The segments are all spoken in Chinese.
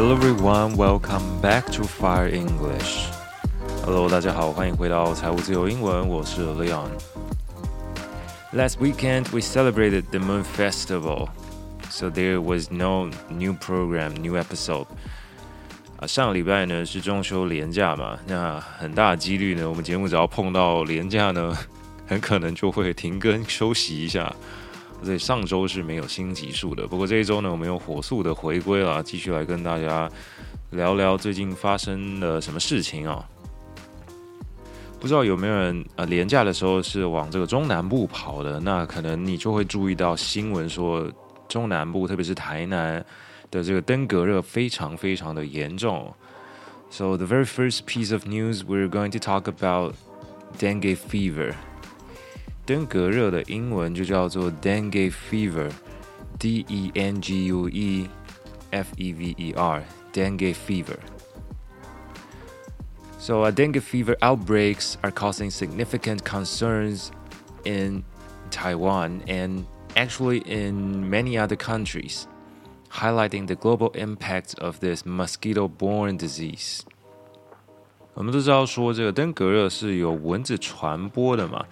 Hello everyone, welcome back to Fire English. Hello，大家好，欢迎回到财务自由英文，我是 Leon。Last weekend we celebrated the Moon Festival, so there was no new program, new episode. 啊，上个礼拜呢是中秋连假嘛，那很大的几率呢，我们节目只要碰到连假呢，很可能就会停更休息一下。 所以上周是没有新集数的，不过这一周呢，我们又火速的回归了，继续来跟大家聊聊最近发生了什么事情啊、不知道有没有人呃，连假的时候是往这个中南部跑的？那可能你就会注意到新闻说，中南部特别是台南的这个登革热非常非常的严重。So the very first piece of news we're going to talk about dengue fever. 登革热的英文就叫做 dengue fever，D E N G U E F E V E R，dengue fever。So, uh, dengue fever outbreaks are causing significant concerns in Taiwan and actually in many other countries, highlighting the global impact of this mosquito-borne disease. 我们都知道说这个登革热是由蚊子传播的嘛。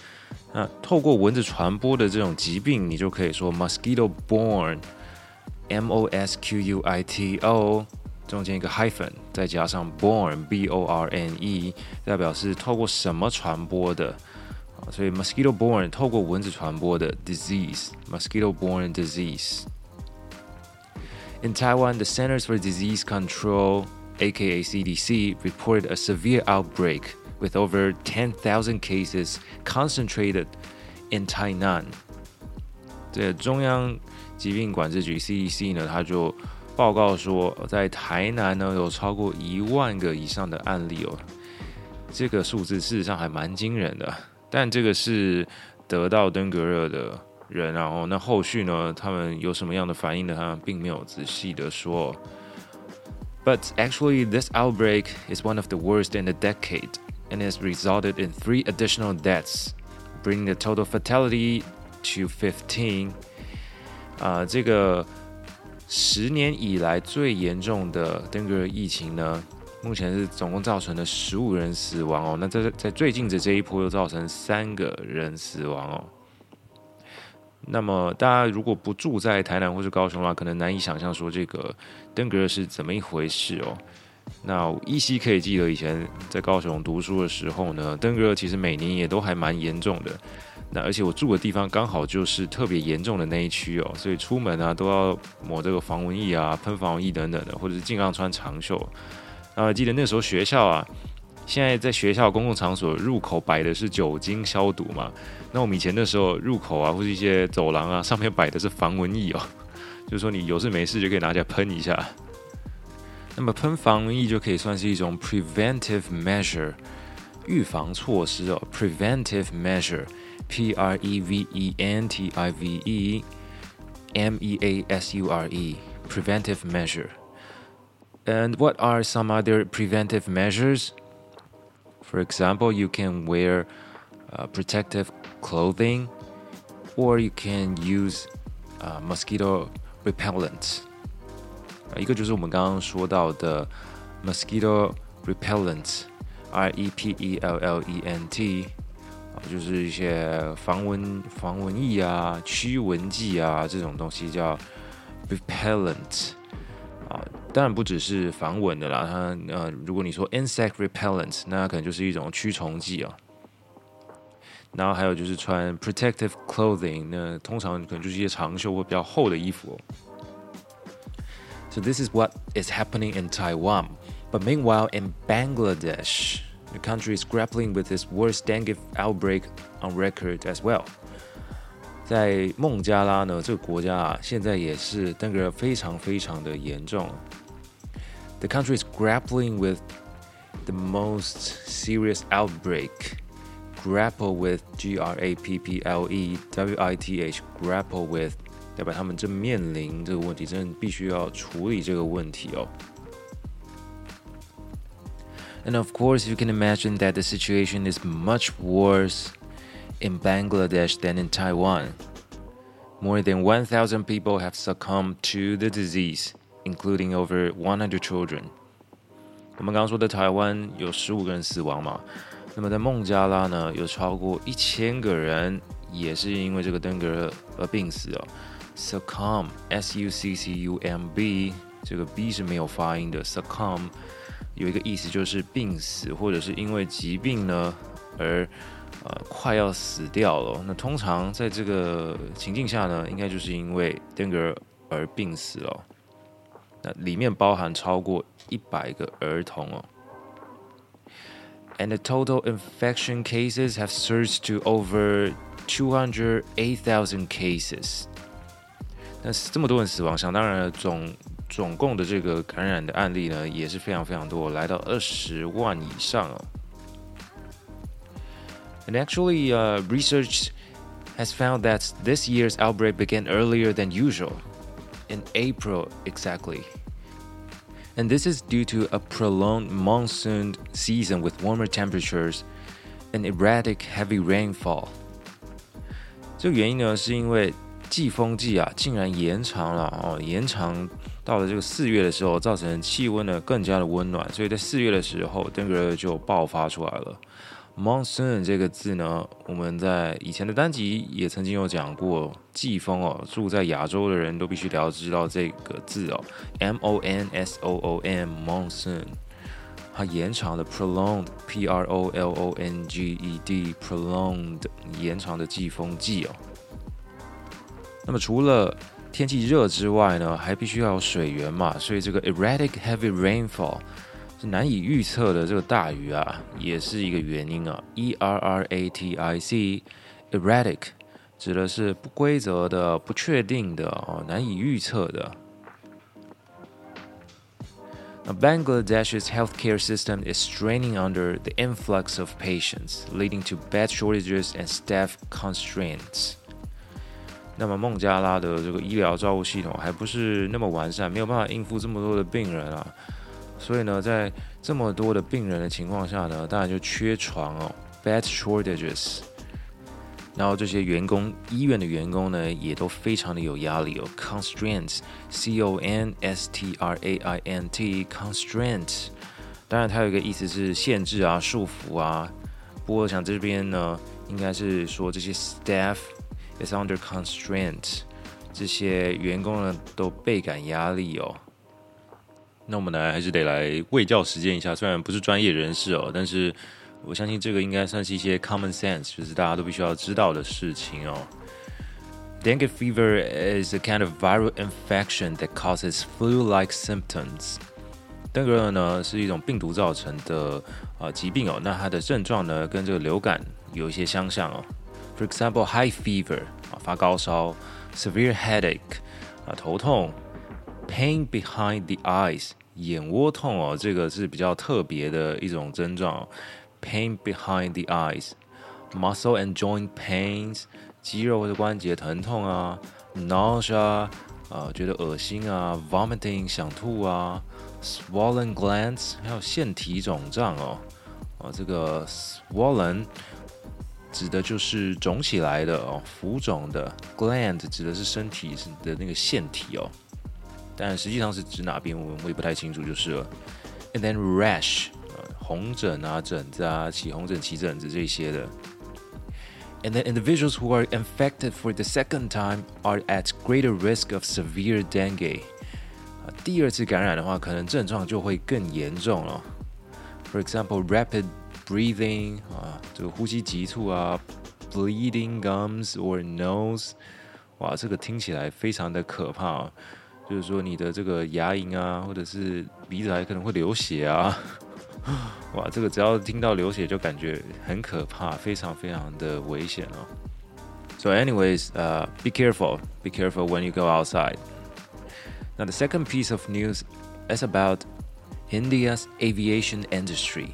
那透过蚊子传播的这种疾病，你就可以说 mosquito borne，M O S Q U I T O，中间一个 hyphen，再加上 borne，B O R N E，代表是透过什么传播的。所以 mosquito borne 透过蚊子传播的 disease，mosquito borne disease。In Taiwan, the Centers for Disease Control, aka CDC, reported a severe outbreak. With over 10,000 cases concentrated in Tainan，这中央疾病管制局 CDC 呢，他就报告说，在台南呢有超过一万个以上的案例哦。这个数字事实上还蛮惊人的，但这个是得到登革热的人，然后那后续呢，他们有什么样的反应呢？他们并没有仔细的说。But actually, this outbreak is one of the worst in a decade. And has resulted in three additional deaths, bringing the total fatality to fifteen. 啊，这个十年以来最严重的登革热疫情呢，目前是总共造成了十五人死亡哦。那在在最近的这一波又造成三个人死亡哦。那么大家如果不住在台南或是高雄的话，可能难以想象说这个登革热是怎么一回事哦。那我依稀可以记得以前在高雄读书的时候呢，登革其实每年也都还蛮严重的。那而且我住的地方刚好就是特别严重的那一区哦，所以出门啊都要抹这个防蚊液啊、喷防蚊液等等的，或者是尽量穿长袖。然后记得那时候学校啊，现在在学校公共场所入口摆的是酒精消毒嘛，那我们以前那时候入口啊或是一些走廊啊上面摆的是防蚊液哦，就是说你有事没事就可以拿起来喷一下。那么喷防蚊液就可以算是一种 preventive measure，预防措施哦，preventive measure，P R E V E N T I V E M E A S U R E，preventive measure。And what are some other preventive measures? For example, you can wear uh, protective clothing, or you can use uh, mosquito repellent. 一个就是我们刚刚说到的 mosquito repellent，R E P E L L E N T，啊，就是一些防蚊防蚊液啊、驱蚊剂啊这种东西叫 repellent，啊，当然不只是防蚊的啦，它呃，如果你说 insect repellent，那可能就是一种驱虫剂啊。然后还有就是穿 protective clothing，那通常可能就是一些长袖或比较厚的衣服。So this is what is happening in Taiwan. But meanwhile, in Bangladesh, the country is grappling with its worst dengue outbreak on record as well. 在孟加拉呢，这个国家啊，现在也是登革热非常非常的严重。The country is grappling with the most serious outbreak. Grapple with, G-R-A-P-P-L-E-W-I-T-H, grapple with 代表他们正面临这个问题，真的必须要处理这个问题哦。And of course, you can imagine that the situation is much worse in Bangladesh than in Taiwan. More than 1,000 people have succumbed to the disease, including over 100 children。我们刚刚说的台湾有十五个人死亡嘛，那么在孟加拉呢，有超过一千个人也是因为这个登革热而病死哦。 Succumb，S U C C U M B，这个 B 是没有发音的。Succumb 有一个意思就是病死，或者是因为疾病呢而呃快要死掉了。那通常在这个情境下呢，应该就是因为登革热而病死了。那里面包含超过一百个儿童哦。And the total infection cases have surged to over 208,000 cases. 那这么多人死亡，想当然了，总总共的这个感染的案例呢，也是非常非常多，来到二十万以上哦。And actually, uh, research has found that this year's outbreak began earlier than usual, in April exactly. And this is due to a prolonged monsoon season with warmer temperatures and erratic heavy rainfall. 这个原因呢，是因为 季风季啊，竟然延长了哦，延长到了这个四月的时候，造成气温呢更加的温暖，所以在四月的时候，登革热就爆发出来了。Monsoon 这个字呢，我们在以前的单集也曾经有讲过，季风哦，住在亚洲的人都必须了知道这个字哦，M O N S O O N，Monsoon，它延长的 prolonged，P R O L O N G E D，prolonged 延长的季风季哦。那么除了天气热之外呢，还必须要有水源嘛，所以这个 erratic heavy rainfall 是难以预测的这个大雨啊，也是一个原因啊。E R R A T I C erratic 指的是不规则的、不确定的哦，难以预测的。那 Bangladesh's healthcare system is straining under the influx of patients, leading to bed shortages and staff constraints. 那么孟加拉的这个医疗照护系统还不是那么完善，没有办法应付这么多的病人啊，所以呢，在这么多的病人的情况下呢，当然就缺床哦，bed shortages。然后这些员工，医院的员工呢，也都非常的有压力哦，constraints，c o n s t r a i n t，constraint。当然它有一个意思是限制啊、束缚啊，不过我想这边呢，应该是说这些 staff。Is under constraint，这些员工呢都倍感压力哦。那我们呢还是得来卫教实践一下，虽然不是专业人士哦，但是我相信这个应该算是一些 common sense，就是大家都必须要知道的事情哦。Dengue fever is a kind of viral infection that causes flu-like symptoms。登革热呢是一种病毒造成的啊疾病哦，那它的症状呢跟这个流感有一些相像哦。For example, high fever 啊，发高烧；severe headache 啊，头痛；pain behind the eyes 眼窝痛哦，这个是比较特别的一种症状。Pain behind the eyes; muscle and joint pains 肌肉或者关节疼痛啊；nausea 啊，觉得恶心啊；vomiting 想吐啊；swollen glands 还有腺体肿胀哦，啊，这个 swollen。指的就是肿起来的哦，浮肿的 gland 指的是身体的那个腺体哦，但实际上是指哪边我我也不太清楚就是了。And then rash，红疹啊、疹子啊、起红疹、起疹子这些的。And then individuals who are infected for the second time are at greater risk of severe dengue。第二次感染的话，可能症状就会更严重了。For example, rapid breathing 啊，这个呼吸急促啊，bleeding gums or nose，哇，这个听起来非常的可怕啊，就是说你的这个牙龈啊，或者是鼻子还可能会流血啊，哇，这个只要听到流血就感觉很可怕，非常非常的危险哦。So anyways, uh, be careful, be careful when you go outside. Now the second piece of news is about India's aviation industry.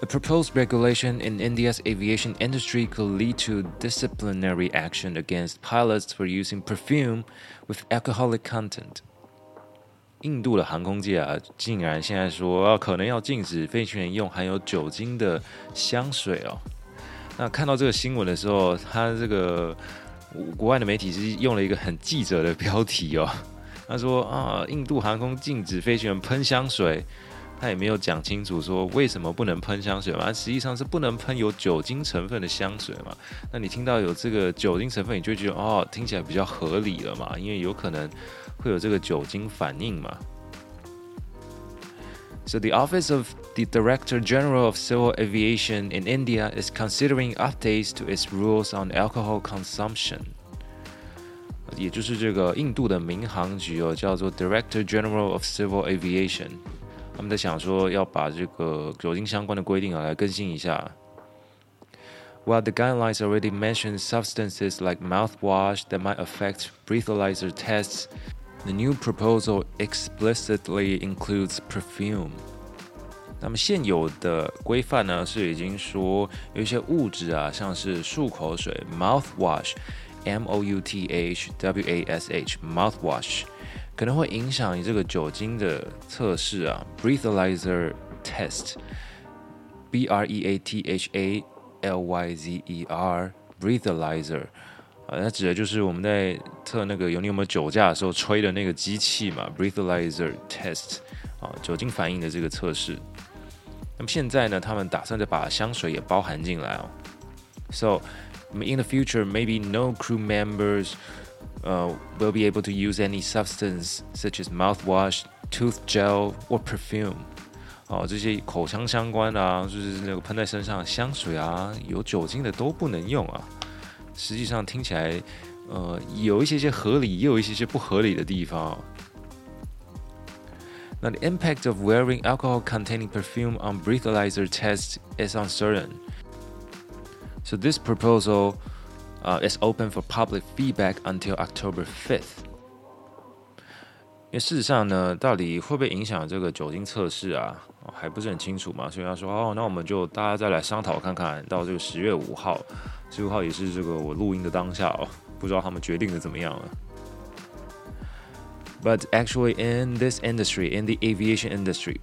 A proposed regulation in India's aviation industry could lead to disciplinary action against pilots for using perfume with alcoholic content. 印度的航空界啊，竟然现在说可能要禁止飞行员用含有酒精的香水哦。那看到这个新闻的时候，他这个国外的媒体是用了一个很记者的标题哦，他说啊，印度航空禁止飞行员喷香水，他也没有讲清楚说为什么不能喷香水嘛，实际上是不能喷有酒精成分的香水嘛。那你听到有这个酒精成分，你就觉得哦，听起来比较合理了嘛，因为有可能会有这个酒精反应嘛。So the Office of the Director General of Civil Aviation in India is considering updates to its rules on alcohol consumption. 也就是这个印度的民航局哦，叫做 Director General of Civil Aviation， 他们在想说要把这个酒精相关的规定啊来更新一下。While the guidelines already mention substances like mouthwash that might affect breathalyzer tests. The new proposal explicitly includes perfume。那么现有的规范呢，是已经说有一些物质啊，像是漱口水 （mouthwash，m o u t h w a s h），mouthwash 可能会影响你这个酒精的测试啊，breathalyzer test，b r e a t h a l y z e r，breathalyzer。啊，它指的就是我们在测那个有你有没有酒驾的时候吹的那个机器嘛，breathalyzer test，啊，酒精反应的这个测试。那么现在呢，他们打算再把香水也包含进来哦。So in the future, maybe no crew members, uh, will be able to use any substance such as mouthwash, tooth gel or perfume。哦，这些口腔相关啊，就是那个喷在身上的香水啊，有酒精的都不能用啊。实际上听起来，呃，有一些些合理，也有一些些不合理的地方。那 the impact of wearing alcohol-containing perfume on breathalyzer tests is uncertain. So this proposal, uh, is open for public feedback until October 5th. 因为事实上呢，到底会不会影响这个酒精测试啊，还不是很清楚嘛。所以他说，哦，那我们就大家再来商讨看看，到这个十月五号，十五号也是这个我录音的当下哦，不知道他们决定的怎么样了。But actually, in this industry, in the aviation industry,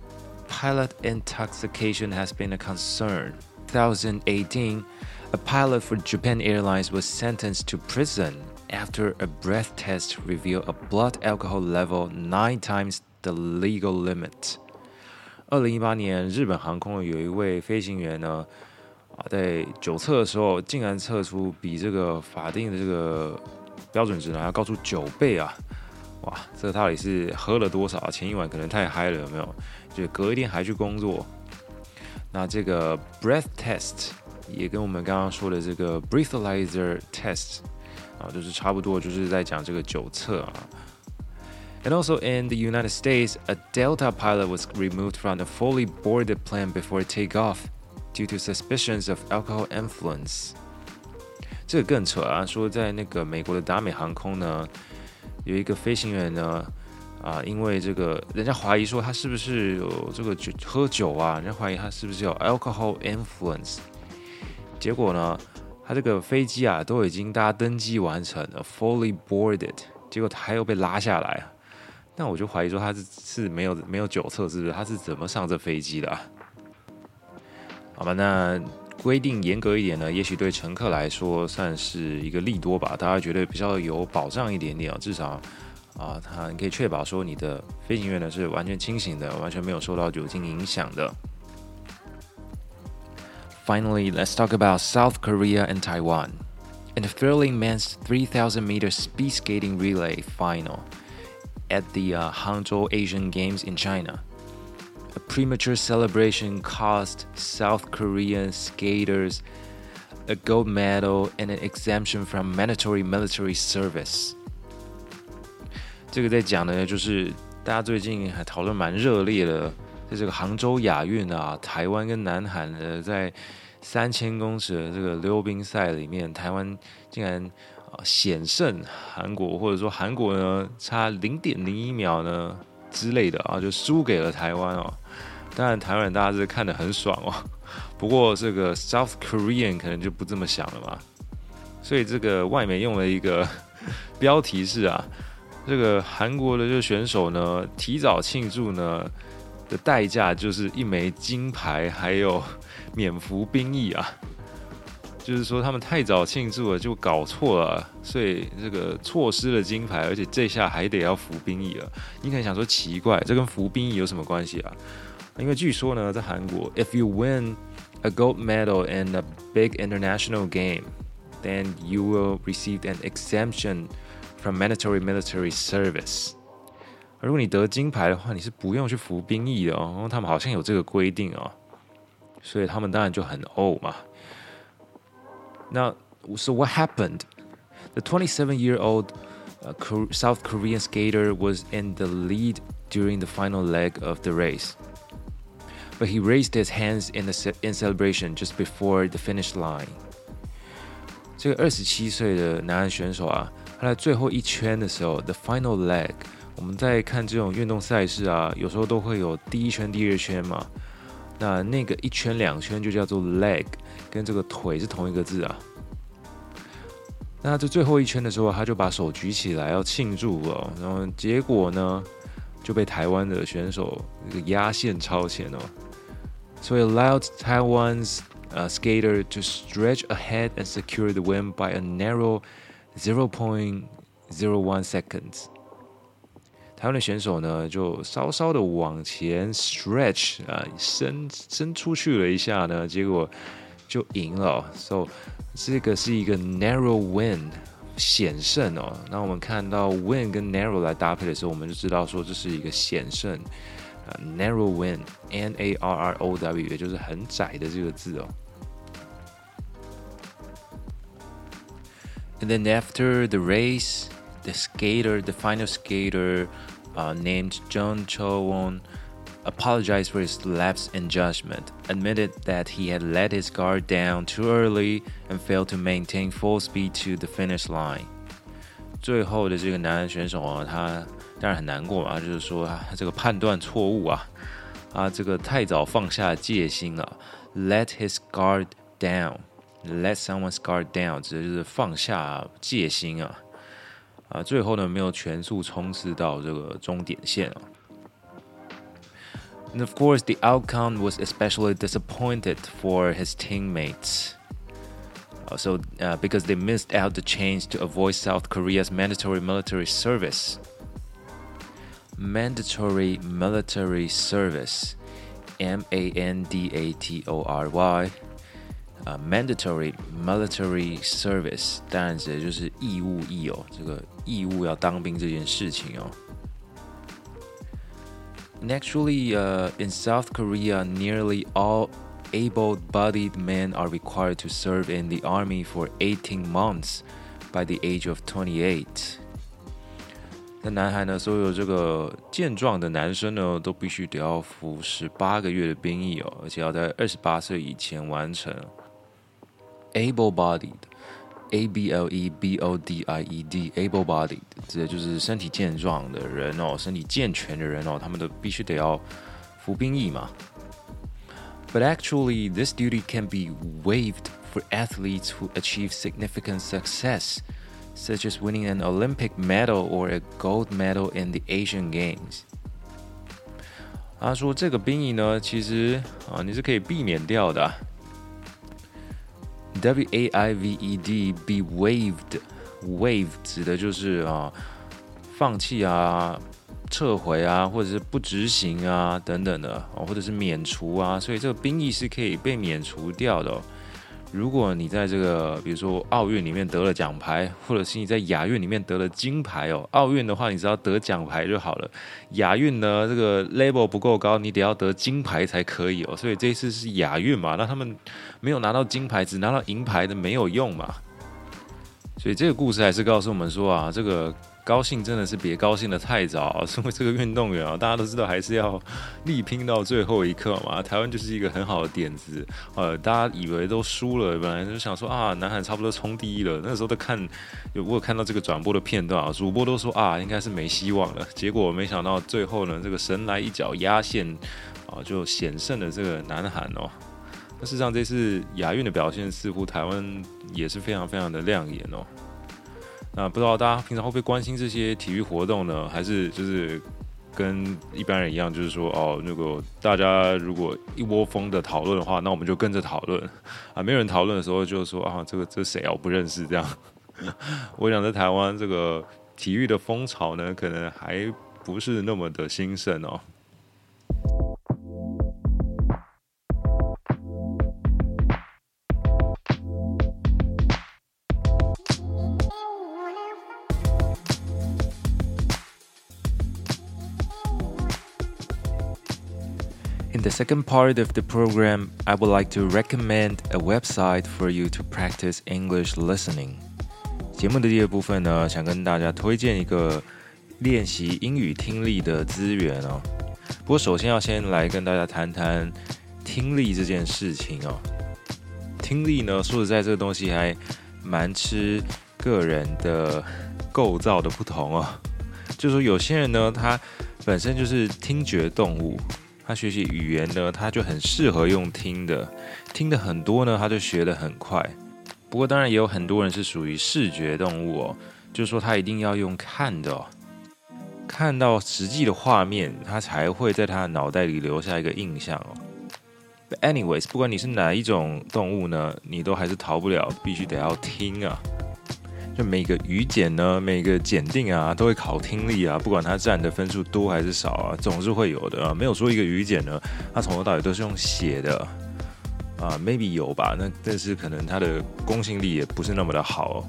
pilot intoxication has been a concern. 2018, a pilot for Japan Airlines was sentenced to prison. After a breath test revealed a blood alcohol level nine times the legal limit。二零一八年，日本航空有一位飞行员呢，啊，在酒测的时候，竟然测出比这个法定的这个标准值呢，还要高出九倍啊！哇，这个到底是喝了多少？前一晚可能太嗨了，有没有？就隔一天还去工作。那这个 breath test 也跟我们刚刚说的这个 breathalyzer test。啊，就是差不多，就是在讲这个酒测啊。And also in the United States, a Delta pilot was removed from the fully boarded plane before takeoff due to suspicions of alcohol influence。这个更扯啊，说在那个美国的达美航空呢，有一个飞行员呢，啊，因为这个人家怀疑说他是不是有这个酒喝酒啊，人家怀疑他是不是有 alcohol influence， 结果呢？他这个飞机啊，都已经大家登机完成了，fully boarded，结果他又被拉下来，那我就怀疑说他是是没有没有酒测，是不是？他是怎么上这飞机的？好吧，那规定严格一点呢，也许对乘客来说算是一个利多吧，大家觉得比较有保障一点点啊，至少啊，他可以确保说你的飞行员呢是完全清醒的，完全没有受到酒精影响的。Finally, let's talk about South Korea and Taiwan. In the thrilling men's 3,000 meter speed skating relay final at the uh, Hangzhou Asian Games in China, a premature celebration cost South Korean skaters a gold medal and an exemption from mandatory military service. 这个在讲的就是大家最近还讨论蛮热烈的。 在这个杭州亚运啊，台湾跟南韩的在三千公尺的这个溜冰赛里面，台湾竟然险胜韩国，或者说韩国呢差零点零一秒呢之类的啊，就输给了台湾哦。当然，台湾人大家是看得很爽哦。不过这个 South Korean 可能就不这么想了嘛。所以这个外媒用了一个 标题是啊，这个韩国的这个选手呢提早庆祝呢。的代价就是一枚金牌，还有免服兵役啊！就是说他们太早庆祝了，就搞错了，所以这个错失了金牌，而且这下还得要服兵役了。你可能想说奇怪，这跟服兵役有什么关系啊？因为据说呢，在韩国，if you win a gold medal in a big international game, then you will receive an exemption from mandatory military service。而如果你得金牌的话，你是不用去服兵役的哦。他们好像有这个规定哦，所以他们当然就很欧嘛。Now, so what happened? The 27-year-old uh, South Korean skater was in the lead during the final leg of the race, but he raised his hands in the in celebration just before the finish line. 这个二十七岁的男选手啊，他在最后一圈的时候，the final leg， 我们在看这种运动赛事啊，有时候都会有第一圈、第二圈嘛。那那个一圈两圈就叫做 leg，跟这个腿是同一个字啊。那这最后一圈的时候，他就把手举起来要庆祝了，然后结果呢就被台湾的选手这个压线超前哦，所以 allowed Taiwan's uh, skater to stretch ahead and secure the win by a narrow 0.01 seconds。台湾的选手呢，就稍稍的往前 stretch 啊，伸伸出去了一下呢，结果就赢了。So 这个是一个 narrow win 险胜哦。那我们看到 win 跟 narrow 来搭配的时候，我们就知道说这是一个险胜啊，narrow win，N A R R O W，也就是很窄的这个字哦。And then after the race, the skater, the final skater. Uh, named John Cho-won apologized for his lapse in judgment, admitted that he had let his guard down too early and failed to maintain full speed to the finish line. 最后的这个男选手啊，他当然很难过嘛，就是说他这个判断错误啊，啊，这个太早放下戒心了。Let his guard down, let someone's guard down，指的就是放下戒心啊。 啊，最后呢，没有全速冲刺到这个终点线啊。And of course, the outcome was especially disappointed for his teammates. So, uh, because they missed out the chance to avoid South Korea's mandatory military service. Mandatory military service, M-A-N-D-A-T-O-R-Y. 啊，mandatory military service，当然指的就是义务役哦，这个义务要当兵这件事情哦。And actually, uh, in South Korea, nearly all able-bodied men are required to serve in the army for 18 months by the age of 28. 在南韩呢，所有这个健壮的男生呢，都必须得要服十八个月的兵役哦，而且要在二十八岁以前完成。 Able-bodied，A B L E B O D I E D，able-bodied，指的就是身体健壮的人哦，身体健全的人哦，他们都必须得要服兵役嘛。But actually, this duty can be waived for athletes who achieve significant success, such as winning an Olympic medal or a gold medal in the Asian Games。他说这个兵役呢，其实啊，你是可以避免掉的。 W A I V E D, be waived, wave 指的就是啊，放弃啊，撤回啊，或者是不执行啊等等的，或者是免除啊，所以这个兵役是可以被免除掉的。如果你在这个，比如说奥运里面得了奖牌，或者是你在亚运里面得了金牌哦，奥运的话你只要得奖牌就好了。亚运呢，这个 level 不够高，你得要得金牌才可以哦。所以这一次是亚运嘛，那他们没有拿到金牌，只拿到银牌的没有用嘛。所以这个故事还是告诉我们说啊，这个。高兴真的是别高兴得太早，身为这个运动员啊，大家都知道还是要力拼到最后一刻嘛。台湾就是一个很好的点子，呃，大家以为都输了，本来就想说啊，南韩差不多冲第一了。那时候都看有我有看到这个转播的片段啊，主播都说啊，应该是没希望了。结果没想到最后呢，这个神来一脚压线啊，就险胜了这个南韩哦。那事实上这次亚运的表现似乎台湾也是非常非常的亮眼哦。那不知道大家平常会不会关心这些体育活动呢？还是就是跟一般人一样，就是说哦，那个大家如果一窝蜂的讨论的话，那我们就跟着讨论啊。没有人讨论的时候，就说啊，这个这谁啊，我不认识这样。我想在台湾这个体育的风潮呢，可能还不是那么的兴盛哦。Second part of the program, I would like to recommend a website for you to practice English listening. 节目的第二部分呢，想跟大家推荐一个练习英语听力的资源哦。不过首先要先来跟大家谈谈听力这件事情哦。听力呢，说实在，这个东西还蛮吃个人的构造的不同哦。就是说有些人呢，他本身就是听觉动物。他学习语言呢，他就很适合用听的，听的很多呢，他就学得很快。不过当然也有很多人是属于视觉动物哦，就是说他一定要用看的哦，看到实际的画面，他才会在他的脑袋里留下一个印象哦。But anyways，不管你是哪一种动物呢，你都还是逃不了，必须得要听啊。就每个语检呢，每个检定啊，都会考听力啊，不管它占的分数多还是少啊，总是会有的啊。没有说一个语检呢，它从头到尾都是用写的啊，maybe 有吧，那但是可能它的公信力也不是那么的好哦。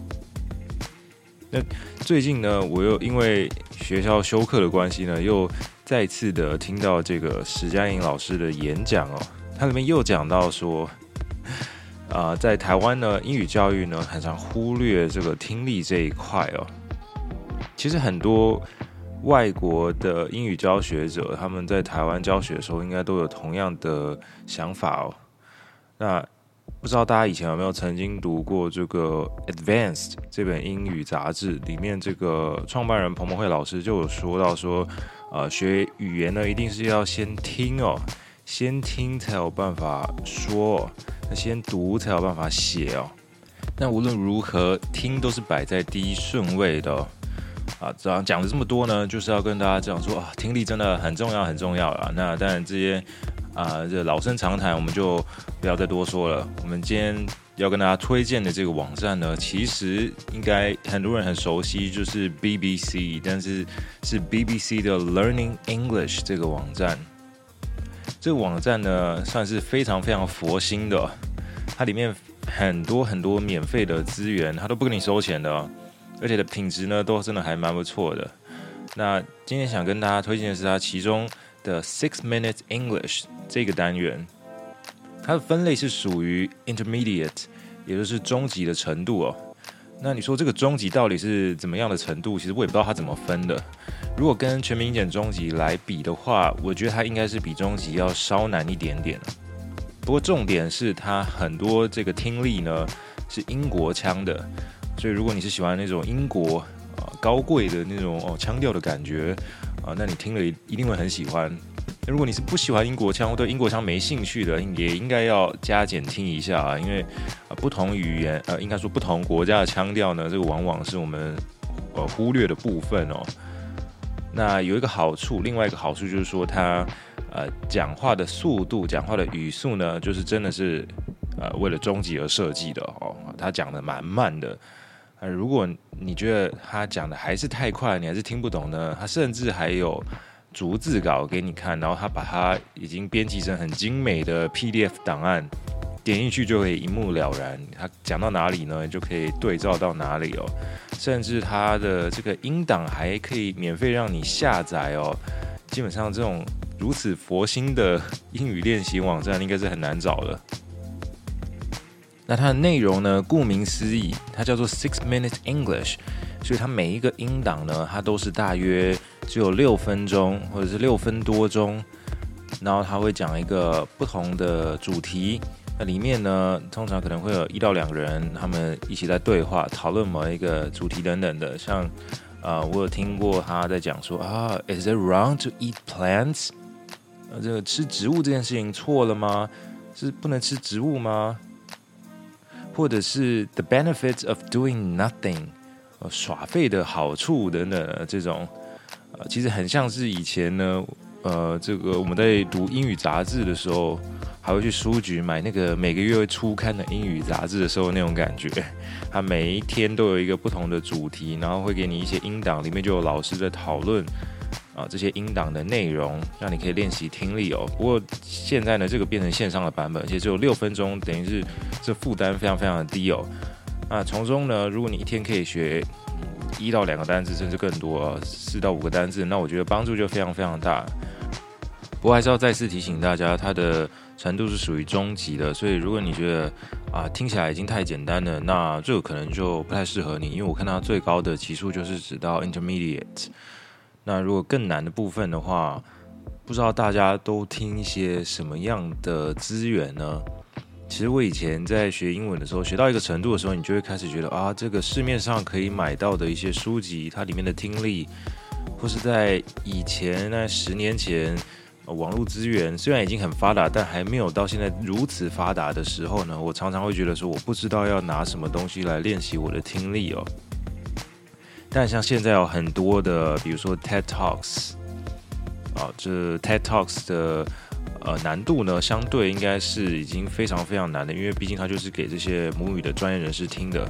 那最近呢，我又因为学校修课的关系呢，又再次的听到这个史佳莹老师的演讲哦，他里面又讲到说。啊、在台湾呢，英语教育呢，很常忽略这个听力这一块哦。其实很多外国的英语教学者，他们在台湾教学的时候，应该都有同样的想法哦。那不知道大家以前有没有曾经读过这个《Advanced》这本英语杂志？里面这个创办人彭蒙惠老师就有说到说，呃，学语言呢，一定是要先听哦，先听才有办法说。那先读才有办法写哦。那无论如何，听都是摆在第一顺位的。啊，这样讲了这么多呢，就是要跟大家讲说啊，听力真的很重要，很重要了。那当然这些啊，这老生常谈，我们就不要再多说了。我们今天要跟大家推荐的这个网站呢，其实应该很多人很熟悉，就是 BBC，但是是 BBC 的 Learning English 这个网站。这个网站呢，算是非常非常佛心的，它里面很多很多免费的资源，它都不跟你收钱的，而且的品质呢，都真的还蛮不错的。那今天想跟大家推荐的是它其中的 Six Minutes English 这个单元，它的分类是属于 Intermediate，也就是中级的程度哦。那你说这个中级到底是怎么样的程度？其实我也不知道它怎么分的。如果跟全民英检中级来比的话，我觉得它应该是比中级要稍难一点点。不过重点是它很多这个听力呢是英国腔的，所以如果你是喜欢那种英国啊高贵的那种哦腔调的感觉啊，那你听了一定会很喜欢。那如果你是不喜欢英国腔或对英国腔没兴趣的，也应该要加减听一下啊，因为啊不同语言呃应该说不同国家的腔调呢，这个往往是我们呃忽略的部分哦。那有一个好处，另外一个好处就是说他呃讲话的速度、讲话的语速呢，就是真的是呃为了中级而设计的哦。他讲的蛮慢的，呃，如果你觉得他讲的还是太快，你还是听不懂呢，他甚至还有。逐字稿给你看，然后他把它已经编辑成很精美的 PDF 档案，点进去就可以一目了然。它讲到哪里呢，就可以对照到哪里哦。甚至它的这个音档还可以免费让你下载哦。基本上这种如此佛心的英语练习网站，应该是很难找的。那它的内容呢，顾名思义，它叫做 Six Minutes English，所以它每一个音档呢，它都是大约。只有六分钟，或者是六分多钟，然后它会讲一个不同的主题。那里面呢，通常可能会有一到两个人，他们一起在对话，讨论某一个主题等等的。像，啊、我有听过他在讲说啊，Is it wrong to eat plants？呃，这个吃植物这件事情错了吗？是不能吃植物吗？或者是 The benefits of doing nothing，呃，耍废的好处等等这种。呃，其实很像是以前呢，呃，这个我们在读英语杂志的时候，还会去书局买那个每个月会出刊的英语杂志的时候那种感觉。它每一天都有一个不同的主题，然后会给你一些音档，里面就有老师的讨论啊这些音档的内容，让你可以练习听力哦。不过现在呢，这个变成线上的版本，而且只有六分钟，等于是这负担非常非常的低哦。那，从中呢，如果你一天可以学一到两个单字，甚至更多，四到五个单字，那我觉得帮助就非常非常大。不过还是要再次提醒大家，它的程度是属于中级的，所以如果你觉得啊听起来已经太简单了，那这个可能就不太适合你，因为我看到最高的级数就是指到 intermediate。那如果更难的部分的话，不知道大家都听一些什么样的资源呢？其实我以前在学英文的时候，学到一个程度的时候，你就会开始觉得啊，这个市面上可以买到的一些书籍，它里面的听力，或是在以前那十年前，网络资源虽然已经很发达，但还没有到现在如此发达的时候呢，我常常会觉得说，我不知道要拿什么东西来练习我的听力哦。但像现在有很多的，比如说 TED Talks，啊，这 TED Talks 的。呃，难度呢，相对应该是已经非常非常难的，因为毕竟它就是给这些母语的专业人士听的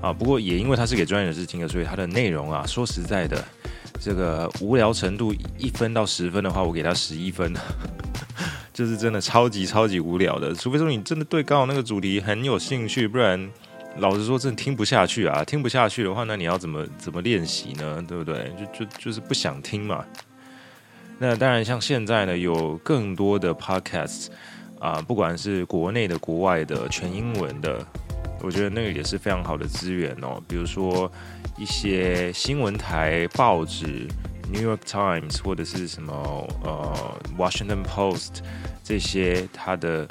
啊。不过也因为它是给专业人士听的，所以它的内容啊，说实在的，这个无聊程度一分到十分的话，我给它十一分，就是真的超级超级无聊的。除非说你真的对刚好那个主题很有兴趣，不然老实说真的听不下去啊。听不下去的话，那你要怎么怎么练习呢？对不对？就就就是不想听嘛。那当然，像现在呢，有更多的 podcast 啊，不管是国内的、国外的、全英文的，我觉得那个也是非常好的资源哦。比如说一些新闻台、报纸，《New York Times》或者是什么呃，《Washington Post》这些，它的。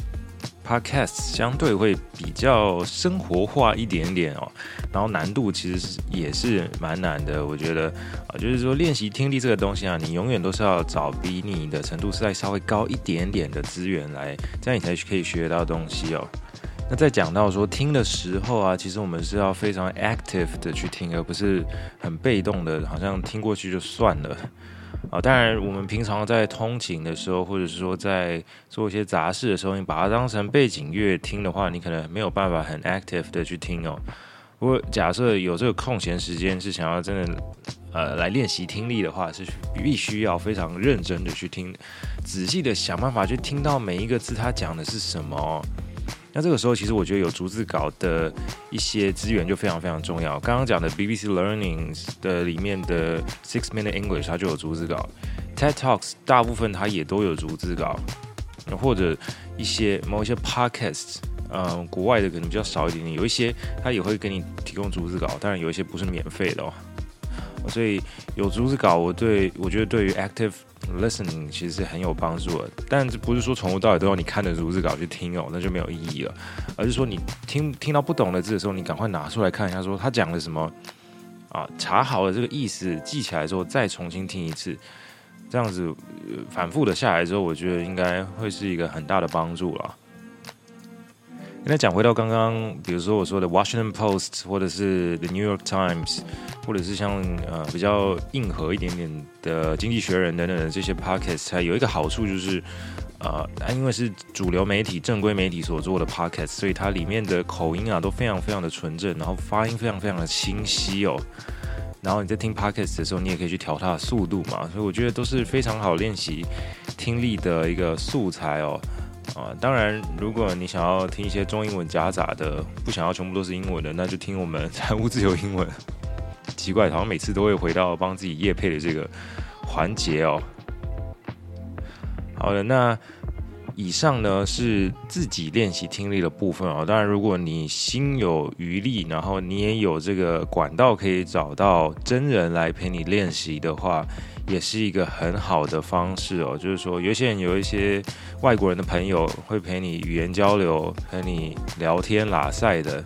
Podcast 相对会比较生活化一点点哦，然后难度其实是也是蛮难的。我觉得啊，就是说练习听力这个东西啊，你永远都是要找比你的程度是在稍微高一点点的资源来，这样你才可以学到东西哦。那在讲到说听的时候啊，其实我们是要非常 active 的去听，而不是很被动的，好像听过去就算了。啊，当然，我们平常在通勤的时候，或者是说在做一些杂事的时候，你把它当成背景乐听的话，你可能没有办法很 active 的去听哦。不过，假设有这个空闲时间，是想要真的呃来练习听力的话，是必须要非常认真的去听，仔细的想办法去听到每一个字，它讲的是什么。那这个时候，其实我觉得有逐字稿的一些资源就非常非常重要。刚刚讲的 BBC Learning 的里面的 Six Minute English，它就有逐字稿；TED Talks 大部分它也都有逐字稿，或者一些某一些 Podcasts，嗯，国外的可能比较少一点点，有一些它也会给你提供逐字稿，当然有一些不是免费的哦。所以有逐字稿，我对我觉得对于 Active Listening 其实是很有帮助的，但这不是说从头到尾都要你看着逐字稿去听哦，那就没有意义了。而是说你听听到不懂的字的时候，你赶快拿出来看一下，说他讲了什么啊？查好了这个意思，记起来之后再重新听一次，这样子反复的下来之后，我觉得应该会是一个很大的帮助了。那讲回到刚刚，比如说我说的《Washington Post》或者是《The New York Times》，或者是像呃比较硬核一点点的《经济学人》等等的这些 Podcast，它有一个好处就是，呃，因为是主流媒体、正规媒体所做的 Podcast，所以它里面的口音啊都非常非常的纯正，然后发音非常非常的清晰哦。然后你在听 Podcast 的时候，你也可以去调它的速度嘛，所以我觉得都是非常好练习听力的一个素材哦。啊，当然，如果你想要听一些中英文夹杂的，不想要全部都是英文的，那就听我们财务自由英文。奇怪，好像每次都会回到帮自己业配的这个环节哦。好的，那以上呢是自己练习听力的部分哦。当然，如果你心有余力，然后你也有这个管道可以找到真人来陪你练习的话。也是一个很好的方式哦，就是说，有些人有一些外国人的朋友会陪你语言交流，陪你聊天拉赛的。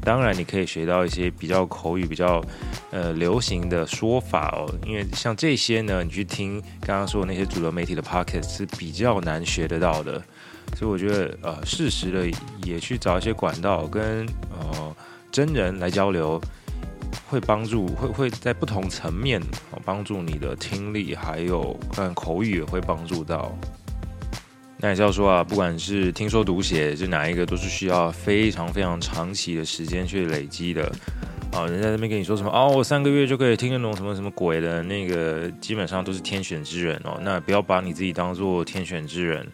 当然，你可以学到一些比较口语、比较呃流行的说法哦。因为像这些呢，你去听刚刚说的那些主流媒体的 podcast 是比较难学得到的。所以我觉得呃，适时的也去找一些管道跟呃真人来交流。会帮助，会会在不同层面帮助你的听力，还有看口语也会帮助到。那也是要说啊，不管是听说读写，就哪一个都是需要非常非常长期的时间去累积的。啊，人家那边跟你说什么哦，我三个月就可以听得懂什么什么鬼的，那个基本上都是天选之人哦。那不要把你自己当做天选之人。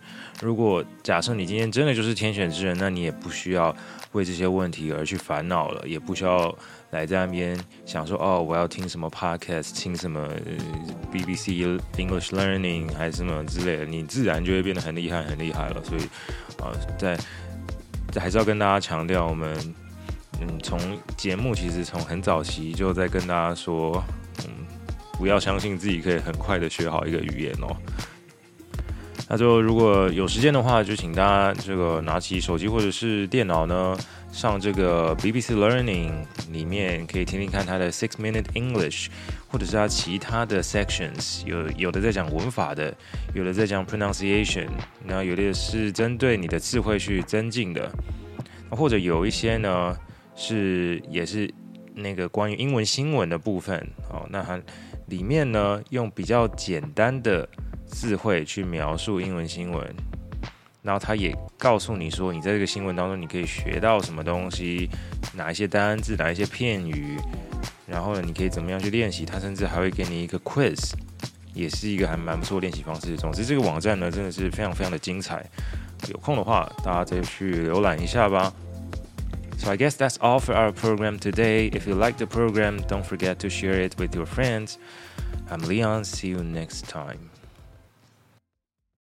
如果假设你今天真的就是天选之人，那你也不需要为这些问题而去烦恼了，也不需要来在那边想说哦，我要听什么 podcast，听什么 BBC English Learning 还是什么之类的，你自然就会变得很厉害，很厉害了。所以啊，在还是要跟大家强调，我们嗯，从节目其实从很早期就在跟大家说，嗯，不要相信自己可以很快的学好一个语言哦。那就如果有时间的话，就请大家这个拿起手机或者是电脑呢，上这个 BBC Learning 里面可以听听看它的 Six Minute English，或者是它其他的 sections，有有的在讲文法的，有的在讲 pronunciation，然后有的是针对你的词汇去增进的，或者有一些呢是也是那个关于英文新闻的部分哦，那它里面呢用比较简单的。词汇去描述英文新闻，然后他也告诉你说，你在这个新闻当中你可以学到什么东西，哪一些单字，哪一些片语，然后呢，你可以怎么样去练习。他甚至还会给你一个 quiz，也是一个还蛮不错练习方式。总之，这个网站呢真的是非常非常的精彩。有空的话，大家再去浏览一下吧。So I guess that's all for our program today. If you like the program, don't forget to share it with your friends. I'm Leon. See you next time.